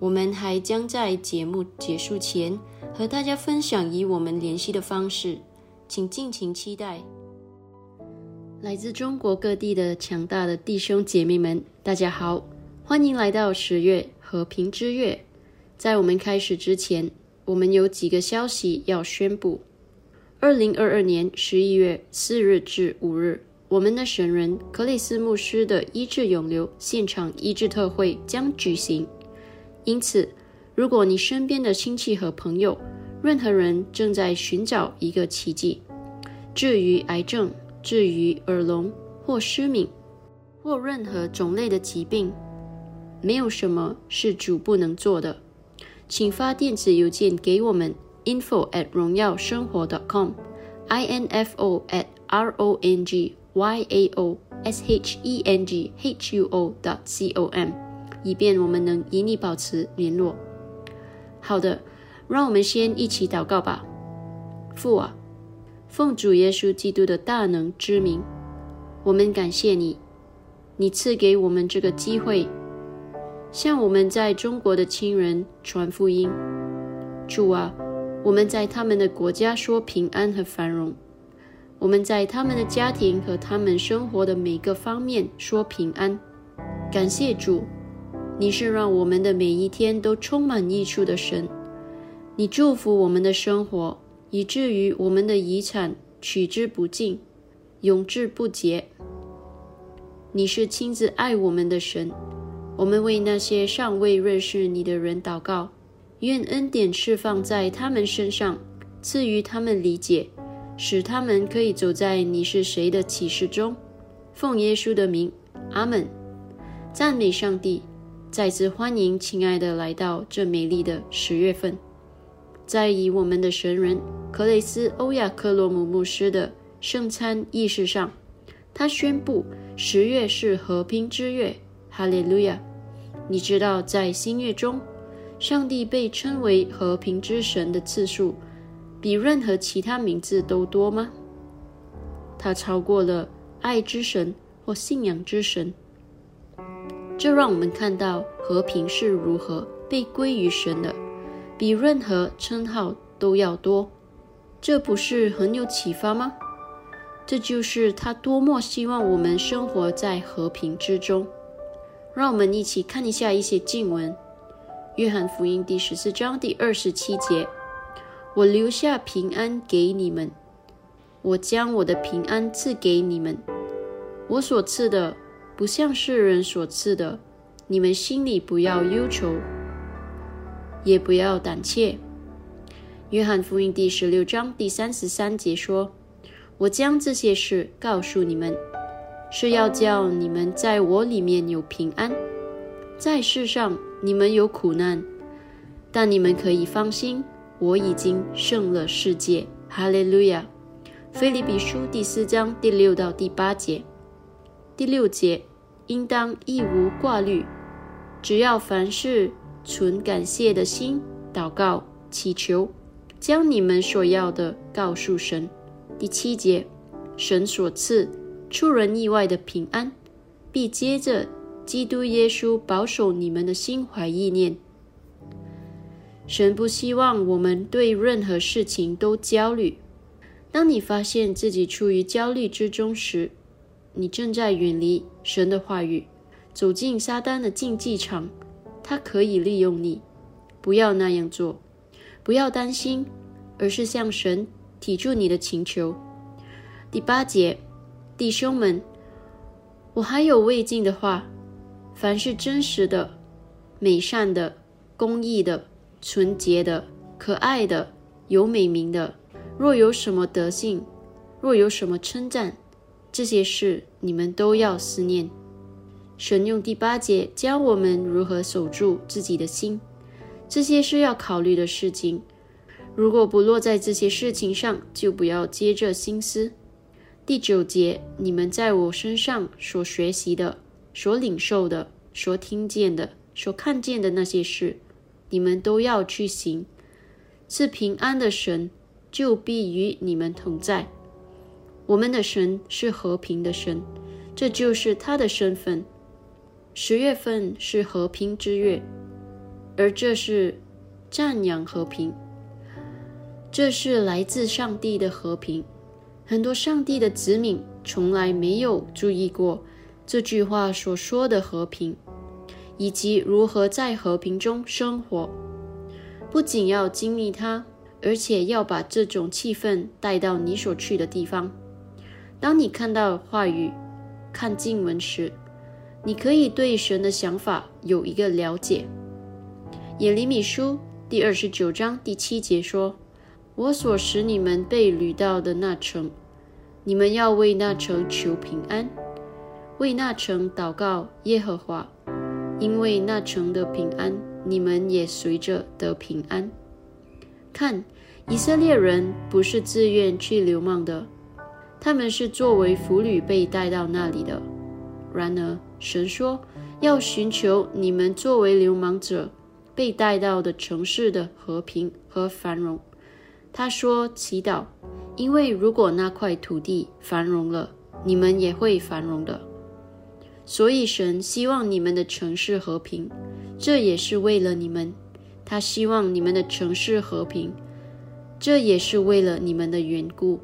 我们还将在节目结束前和大家分享与我们联系的方式，请尽情期待。来自中国各地的强大的弟兄姐妹们，大家好，欢迎来到十月和平之月。在我们开始之前，我们有几个消息要宣布：二零二二年十一月四日至五日，我们的神人克里斯牧师的医治永留现场医治特会将举行。因此，如果你身边的亲戚和朋友任何人正在寻找一个奇迹。至于癌症，至于耳聋或失明，或任何种类的疾病，没有什么是主不能做的。请发电子邮件给我们：info at 荣耀生活 .com，i n f o at r o n g y a o s h e n g h u o dot c o m，以便我们能与你保持联络。好的，让我们先一起祷告吧。父啊，奉主耶稣基督的大能之名，我们感谢你，你赐给我们这个机会。向我们在中国的亲人传福音，主啊，我们在他们的国家说平安和繁荣；我们在他们的家庭和他们生活的每个方面说平安。感谢主，你是让我们的每一天都充满益处的神。你祝福我们的生活，以至于我们的遗产取之不尽，永志不竭。你是亲自爱我们的神。我们为那些尚未认识你的人祷告，愿恩典释放在他们身上，赐予他们理解，使他们可以走在你是谁的启示中。奉耶稣的名，阿门。赞美上帝！再次欢迎亲爱的来到这美丽的十月份，在以我们的神人克雷斯·欧亚克洛姆牧师的圣餐仪式上，他宣布十月是和平之月。哈利路亚！你知道，在新月中，上帝被称为和平之神的次数，比任何其他名字都多吗？他超过了爱之神或信仰之神。这让我们看到和平是如何被归于神的，比任何称号都要多。这不是很有启发吗？这就是他多么希望我们生活在和平之中。让我们一起看一下一些经文，《约翰福音》第十四章第二十七节：“我留下平安给你们，我将我的平安赐给你们。我所赐的不像世人所赐的，你们心里不要忧愁，也不要胆怯。”《约翰福音》第十六章第三十三节说：“我将这些事告诉你们。”是要叫你们在我里面有平安，在世上你们有苦难，但你们可以放心，我已经胜了世界。哈利路亚！菲利比书第四章第六到第八节，第六节应当一无挂虑，只要凡事存感谢的心，祷告祈求，将你们所要的告诉神。第七节，神所赐。出人意外的平安，必接着基督耶稣保守你们的心怀意念。神不希望我们对任何事情都焦虑。当你发现自己处于焦虑之中时，你正在远离神的话语，走进撒旦的竞技场。他可以利用你，不要那样做，不要担心，而是向神提出你的请求。第八节。弟兄们，我还有未尽的话：凡是真实的、美善的、公义的、纯洁的、可爱的、有美名的，若有什么德性，若有什么称赞，这些事你们都要思念。神用第八节教我们如何守住自己的心，这些是要考虑的事情。如果不落在这些事情上，就不要接着心思。第九节，你们在我身上所学习的、所领受的、所听见的、所看见的那些事，你们都要去行。赐平安的神就必与你们同在。我们的神是和平的神，这就是他的身份。十月份是和平之月，而这是赞扬和平，这是来自上帝的和平。很多上帝的子民从来没有注意过这句话所说的和平，以及如何在和平中生活。不仅要经历它，而且要把这种气氛带到你所去的地方。当你看到话语、看经文时，你可以对神的想法有一个了解。耶利米书第二十九章第七节说：“我所使你们被掳到的那城，你们要为那城求平安，为那城祷告耶和华，因为那城的平安，你们也随着得平安。看，以色列人不是自愿去流亡的，他们是作为俘虏被带到那里的。然而，神说要寻求你们作为流氓者被带到的城市的和平和繁荣。他说：“祈祷，因为如果那块土地繁荣了，你们也会繁荣的。所以神希望你们的城市和平，这也是为了你们。他希望你们的城市和平，这也是为了你们的缘故。”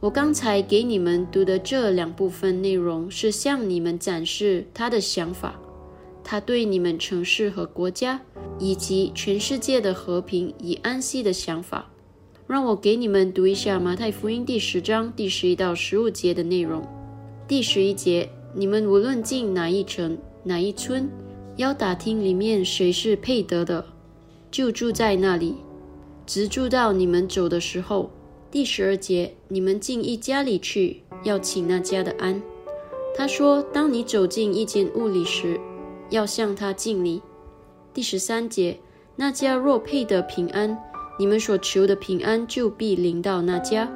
我刚才给你们读的这两部分内容，是向你们展示他的想法，他对你们城市和国家以及全世界的和平与安息的想法。让我给你们读一下马太福音第十章第十一到十五节的内容。第十一节：你们无论进哪一城、哪一村，要打听里面谁是配得的，就住在那里，直住到你们走的时候。第十二节，你们进一家里去，要请那家的安。他说：当你走进一间屋里时，要向他敬礼。第十三节，那家若配得平安，你们所求的平安就必临到那家；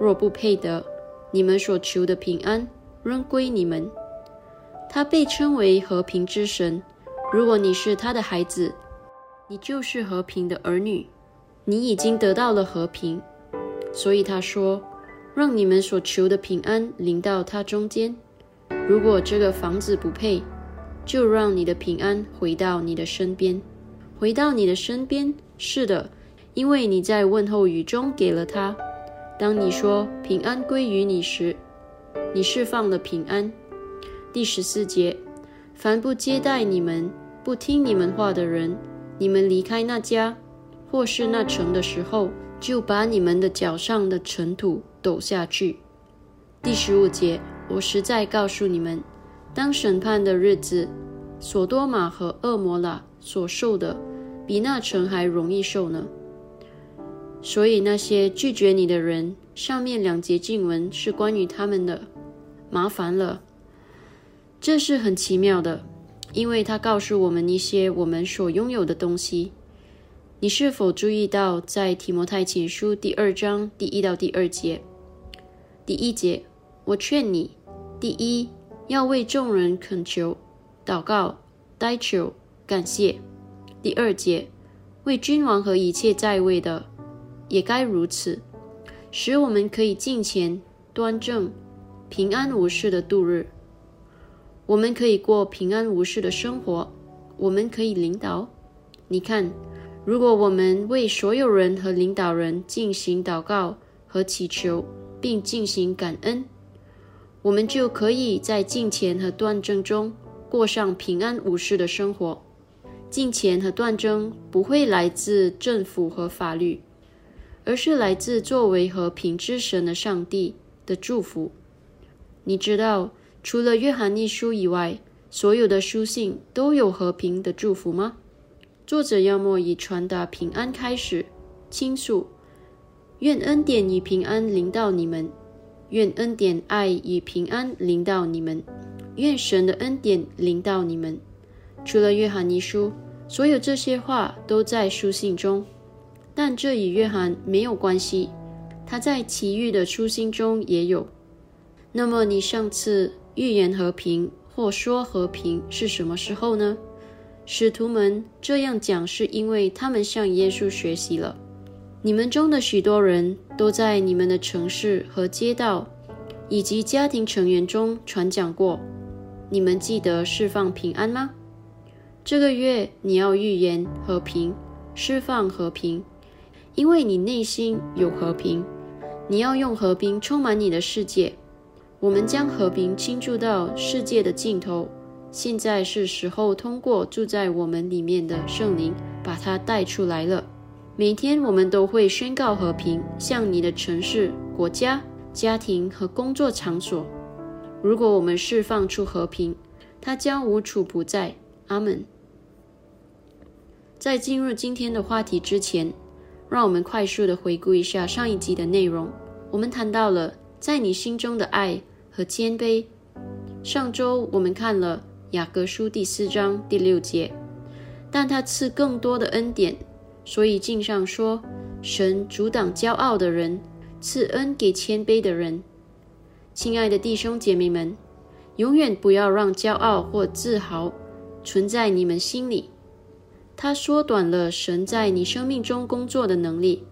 若不配得，你们所求的平安仍归你们。他被称为和平之神。如果你是他的孩子，你就是和平的儿女，你已经得到了和平。所以他说：“让你们所求的平安临到他中间。如果这个房子不配，就让你的平安回到你的身边，回到你的身边。是的，因为你在问候语中给了他。当你说平安归于你时，你释放了平安。”第十四节：凡不接待你们、不听你们话的人，你们离开那家或是那城的时候。就把你们的脚上的尘土抖下去。第十五节，我实在告诉你们，当审判的日子，索多玛和恶魔拉所受的，比那城还容易受呢。所以那些拒绝你的人，上面两节经文是关于他们的，麻烦了。这是很奇妙的，因为他告诉我们一些我们所拥有的东西。你是否注意到，在提摩太前书第二章第一到第二节，第一节，我劝你，第一要为众人恳求、祷告、代求、感谢；第二节，为君王和一切在位的，也该如此，使我们可以敬虔、端正、平安无事的度日。我们可以过平安无事的生活，我们可以领导。你看。如果我们为所有人和领导人进行祷告和祈求，并进行感恩，我们就可以在敬虔和断正中过上平安无事的生活。敬虔和断正不会来自政府和法律，而是来自作为和平之神的上帝的祝福。你知道，除了约翰一书以外，所有的书信都有和平的祝福吗？作者要么以传达平安开始，倾诉，愿恩典与平安临到你们，愿恩典爱与平安临到你们，愿神的恩典临到你们。除了约翰一书，所有这些话都在书信中，但这与约翰没有关系。他在其余的书信中也有。那么你上次预言和平或说和平是什么时候呢？使徒们这样讲，是因为他们向耶稣学习了。你们中的许多人都在你们的城市和街道，以及家庭成员中传讲过。你们记得释放平安吗？这个月你要预言和平，释放和平，因为你内心有和平。你要用和平充满你的世界。我们将和平倾注到世界的尽头。现在是时候通过住在我们里面的圣灵，把它带出来了。每天我们都会宣告和平，向你的城市、国家、家庭和工作场所。如果我们释放出和平，它将无处不在。阿门。在进入今天的话题之前，让我们快速的回顾一下上一集的内容。我们谈到了在你心中的爱和谦卑。上周我们看了雅各书第四章第六节，但他赐更多的恩典，所以经上说，神阻挡骄傲的人，赐恩给谦卑的人。亲爱的弟兄姐妹们，永远不要让骄傲或自豪存在你们心里。它缩短了神在你生命中工作的能力。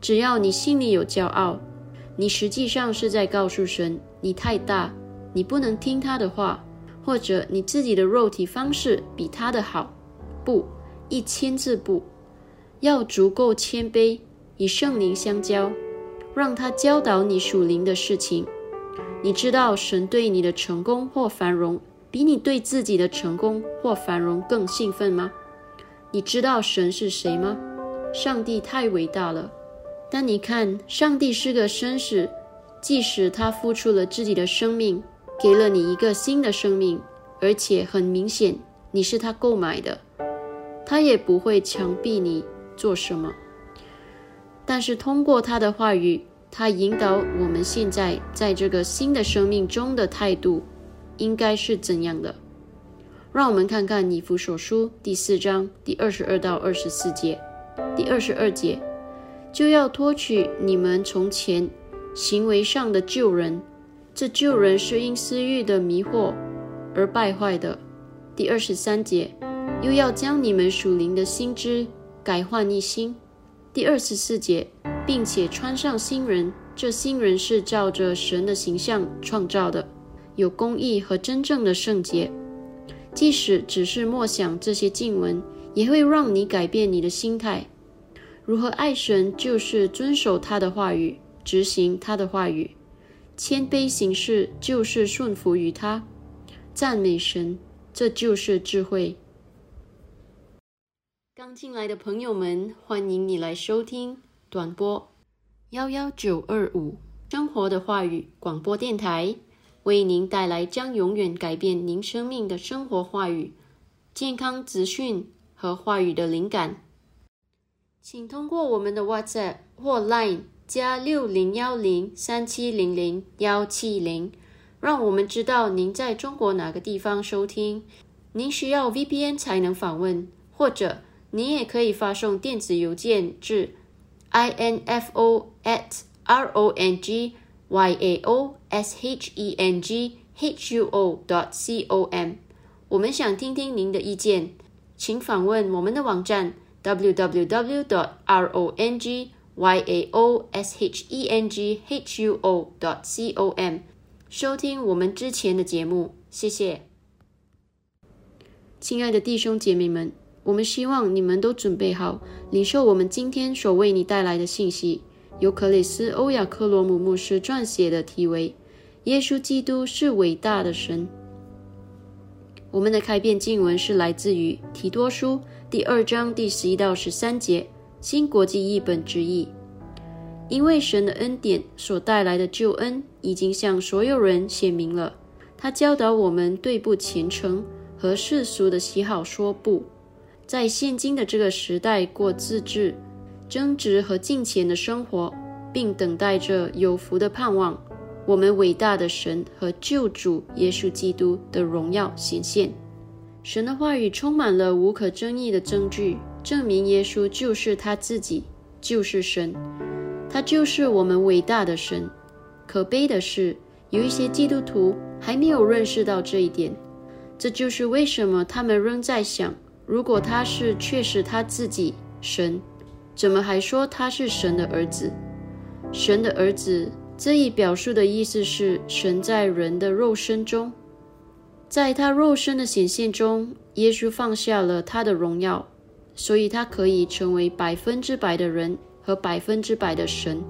只要你心里有骄傲，你实际上是在告诉神：你太大，你不能听他的话，或者你自己的肉体方式比他的好。不，一千字不，要足够谦卑，与圣灵相交，让他教导你属灵的事情。你知道神对你的成功或繁荣，比你对自己的成功或繁荣更兴奋吗？你知道神是谁吗？上帝太伟大了。但你看，上帝是个绅士，即使他付出了自己的生命，给了你一个新的生命，而且很明显你是他购买的，他也不会强逼你做什么。但是通过他的话语，他引导我们现在在这个新的生命中的态度应该是怎样的。让我们看看《以弗所书》第四章第二十二到二十四节。第二十二节，就要脱去你们从前行为上的旧人，这旧人是因私欲的迷惑而败坏的。第二十三节，又要将你们属灵的心知改换一新。第二十四节，并且穿上新人，这新人是照着神的形象创造的，有公义和真正的圣洁。即使只是默想这些经文，也会让你改变你的心态。如何爱神，就是遵守他的话语，执行他的话语；谦卑行事，就是顺服于他。赞美神，这就是智慧。刚进来的朋友们，欢迎你来收听短波幺幺九二五生活的话语广播电台。为您带来将永远改变您生命的生活话语、健康资讯和话语的灵感。请通过我们的 WhatsApp 或 Line 加六零幺零三七零零幺七零，让我们知道您在中国哪个地方收听。您需要 VPN 才能访问，或者您也可以发送电子邮件至 info at rong。y a o s h e n g h u o dot c o m，我们想听听您的意见，请访问我们的网站 w w w dot r o n g y a o s h e n g h u o dot c o m，收听我们之前的节目，谢谢。亲爱的弟兄姐妹们，我们希望你们都准备好领受我们今天所为你带来的信息。由克里斯·欧亚克罗姆牧师撰写的题为《耶稣基督是伟大的神》。我们的开篇经文是来自于提多书第二章第十一到十三节，新国际译本之意。因为神的恩典所带来的救恩已经向所有人显明了，他教导我们对不虔诚和世俗的喜好说不，在现今的这个时代过自制。争执和金钱的生活，并等待着有福的盼望。我们伟大的神和救主耶稣基督的荣耀显现。神的话语充满了无可争议的证据，证明耶稣就是他自己，就是神。他就是我们伟大的神。可悲的是，有一些基督徒还没有认识到这一点。这就是为什么他们仍在想：如果他是确实他自己神。怎么还说他是神的儿子？神的儿子这一表述的意思是，神在人的肉身中，在他肉身的显现中，耶稣放下了他的荣耀，所以他可以成为百分之百的人和百分之百的神。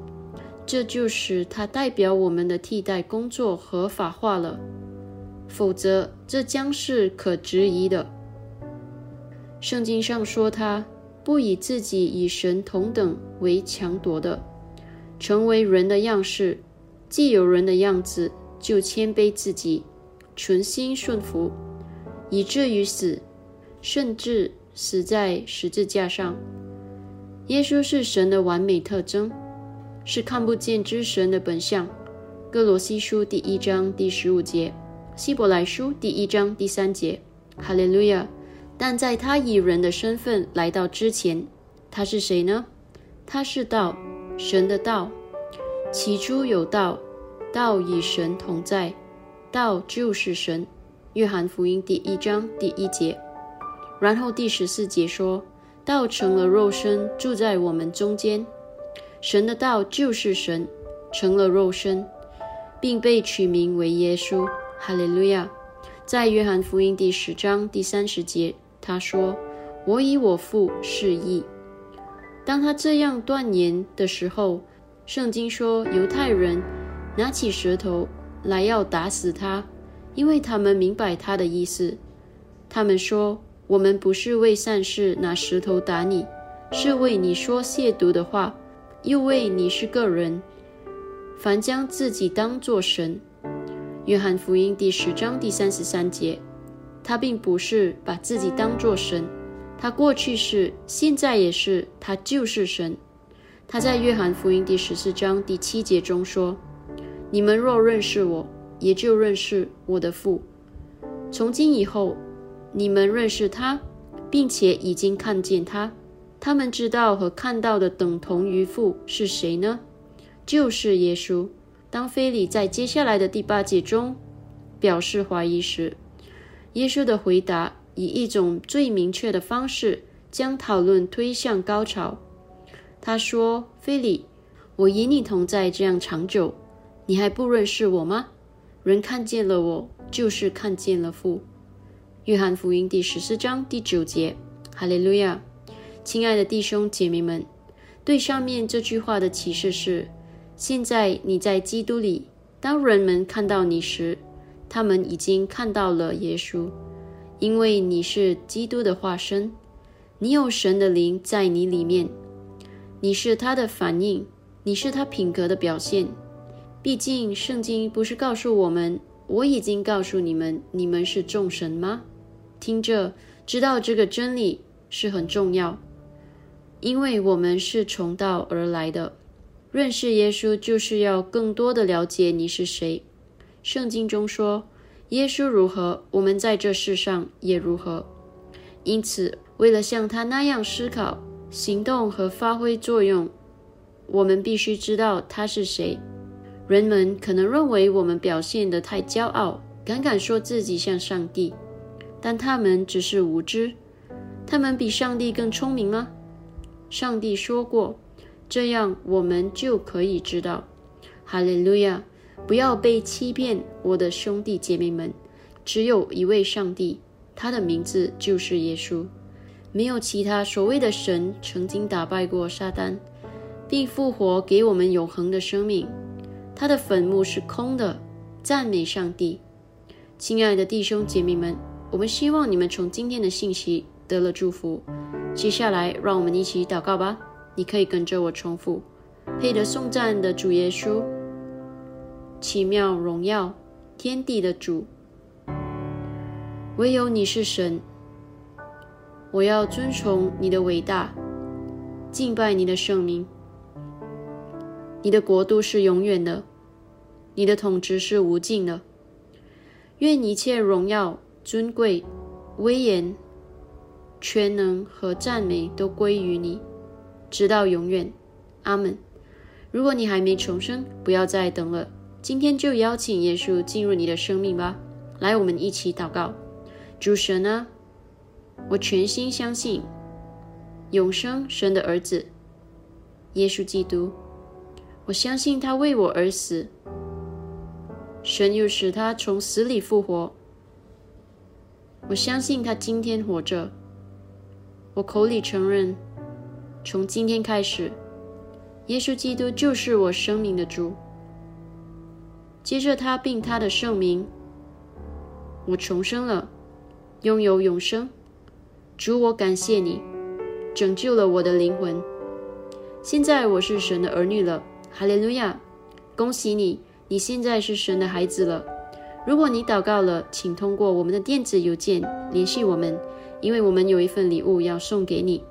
这就是他代表我们的替代工作合法化了，否则这将是可质疑的。圣经上说他。不以自己与神同等为强夺的，成为人的样式，既有人的样子，就谦卑自己，存心顺服，以至于死，甚至死在十字架上。耶稣是神的完美特征，是看不见之神的本相。哥罗西书第一章第十五节，希伯来书第一章第三节。哈利路亚！但在他以人的身份来到之前，他是谁呢？他是道，神的道。起初有道，道与神同在，道就是神。约翰福音第一章第一节。然后第十四节说，道成了肉身，住在我们中间。神的道就是神，成了肉身，并被取名为耶稣。哈利路亚！在约翰福音第十章第三十节。他说：“我以我父示意。”当他这样断言的时候，圣经说犹太人拿起舌头来要打死他，因为他们明白他的意思。他们说：“我们不是为善事拿石头打你，是为你说亵渎的话，又为你是个人，凡将自己当作神。”约翰福音第十章第三十三节。他并不是把自己当作神，他过去是，现在也是，他就是神。他在约翰福音第十四章第七节中说：“你们若认识我，也就认识我的父。从今以后，你们认识他，并且已经看见他。他们知道和看到的等同于父是谁呢？就是耶稣。”当菲利在接下来的第八节中表示怀疑时，耶稣的回答以一种最明确的方式将讨论推向高潮。他说：“菲利，我与你同在这样长久，你还不认识我吗？人看见了我，就是看见了父。”约翰福音第十四章第九节。哈利路亚！亲爱的弟兄姐妹们，对上面这句话的启示是：现在你在基督里，当人们看到你时。他们已经看到了耶稣，因为你是基督的化身，你有神的灵在你里面，你是他的反应，你是他品格的表现。毕竟，圣经不是告诉我们，我已经告诉你们，你们是众神吗？听着，知道这个真理是很重要，因为我们是从道而来的，认识耶稣就是要更多的了解你是谁。圣经中说：“耶稣如何，我们在这世上也如何。”因此，为了像他那样思考、行动和发挥作用，我们必须知道他是谁。人们可能认为我们表现得太骄傲，敢敢说自己像上帝，但他们只是无知。他们比上帝更聪明吗？上帝说过：“这样我们就可以知道。”哈利路亚。不要被欺骗，我的兄弟姐妹们，只有一位上帝，他的名字就是耶稣。没有其他所谓的神曾经打败过撒旦，并复活给我们永恒的生命。他的坟墓是空的。赞美上帝，亲爱的弟兄姐妹们，我们希望你们从今天的信息得了祝福。接下来，让我们一起祷告吧。你可以跟着我重复：配得颂赞的主耶稣。奇妙荣耀，天地的主，唯有你是神。我要尊崇你的伟大，敬拜你的圣名。你的国度是永远的，你的统治是无尽的。愿一切荣耀、尊贵、威严、全能和赞美都归于你，直到永远。阿门。如果你还没重生，不要再等了。今天就邀请耶稣进入你的生命吧，来，我们一起祷告。主神啊，我全心相信永生神的儿子耶稣基督，我相信他为我而死，神又使他从死里复活。我相信他今天活着，我口里承认，从今天开始，耶稣基督就是我生命的主。接着他并他的圣名，我重生了，拥有永生。主，我感谢你，拯救了我的灵魂。现在我是神的儿女了，哈利路亚！恭喜你，你现在是神的孩子了。如果你祷告了，请通过我们的电子邮件联系我们，因为我们有一份礼物要送给你。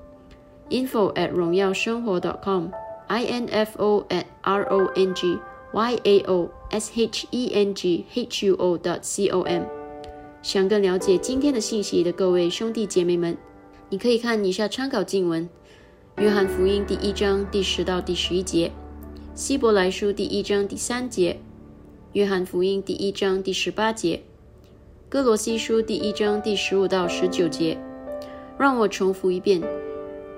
info at 荣耀生活 dot .com，i n f o at r o n g y a o s h e n g h u o dot c o m。想更了解今天的信息的各位兄弟姐妹们，你可以看以下参考经文：约翰福音第一章第十到第十一节，希伯来书第一章第三节，约翰福音第一章第十八节，哥罗西书第一章第十五到十九节。让我重复一遍：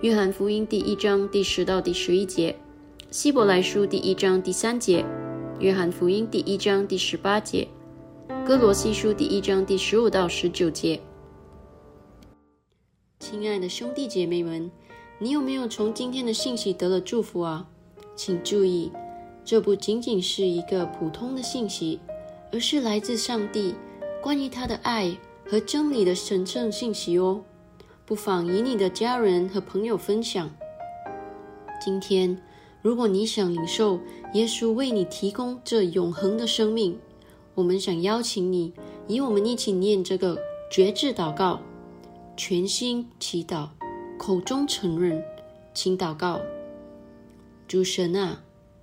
约翰福音第一章第十到第十一节，希伯来书第一章第三节，约翰福音第一章第十八节。哥罗西书第一章第十五到十九节，亲爱的兄弟姐妹们，你有没有从今天的信息得了祝福啊？请注意，这不仅仅是一个普通的信息，而是来自上帝关于他的爱和真理的神圣信息哦。不妨与你的家人和朋友分享。今天，如果你想领受耶稣为你提供这永恒的生命，我们想邀请你，与我们一起念这个绝志祷告，全心祈祷，口中承认，请祷告：主神啊，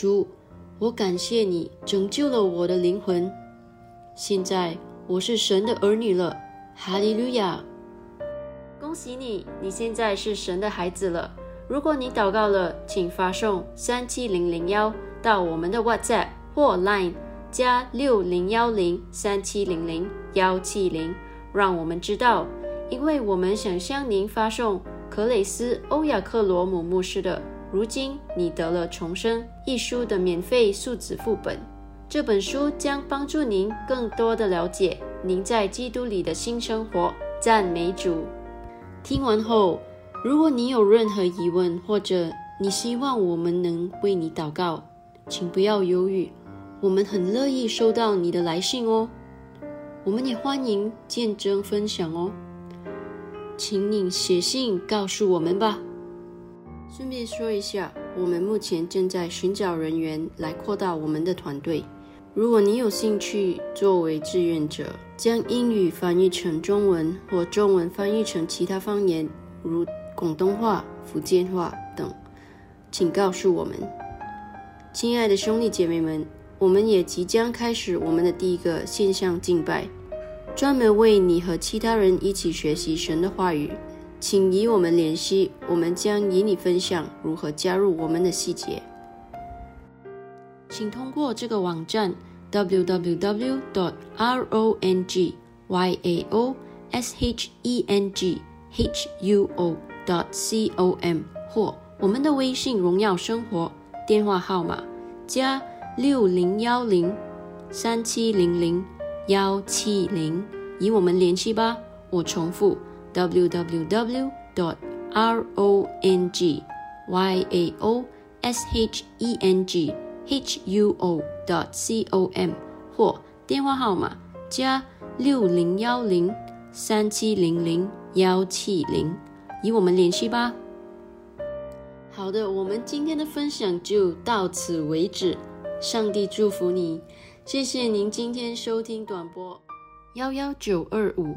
主，我感谢你拯救了我的灵魂。现在我是神的儿女了，哈利路亚！恭喜你，你现在是神的孩子了。如果你祷告了，请发送三七零零幺。到我们的 WhatsApp 或 Line 加六零幺零三七零零幺七零，让我们知道，因为我们想向您发送克雷斯欧亚克罗姆牧师的《如今你得了重生》一书的免费数字副本。这本书将帮助您更多的了解您在基督里的新生活。赞美主！听完后，如果你有任何疑问，或者你希望我们能为你祷告，请不要犹豫，我们很乐意收到你的来信哦。我们也欢迎见证分享哦，请你写信告诉我们吧。顺便说一下，我们目前正在寻找人员来扩大我们的团队。如果你有兴趣作为志愿者，将英语翻译成中文或中文翻译成其他方言，如广东话、福建话等，请告诉我们。亲爱的兄弟姐妹们，我们也即将开始我们的第一个线上敬拜，专门为你和其他人一起学习神的话语。请与我们联系，我们将与你分享如何加入我们的细节。请通过这个网站 www.dot.rongyao.shenghuo.dot.com 或我们的微信“荣耀生活”。电话号码加六零幺零三七零零幺七零，与我们联系吧。我重复：w w w. dot r o n g y a o s h e n g h u o. dot c o m 或电话号码加六零幺零三七零零幺七零，与我们联系吧。好的，我们今天的分享就到此为止。上帝祝福你，谢谢您今天收听短播幺幺九二五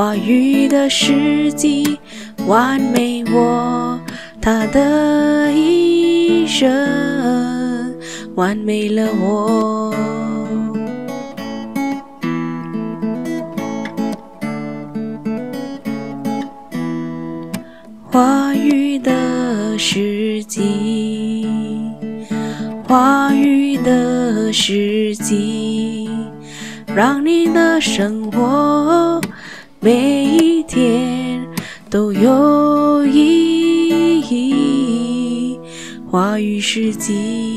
话语的时机，完美我他的一生，完美了我。话语的时机，话语的时机，让你的生活每一天都有意义。话语时机。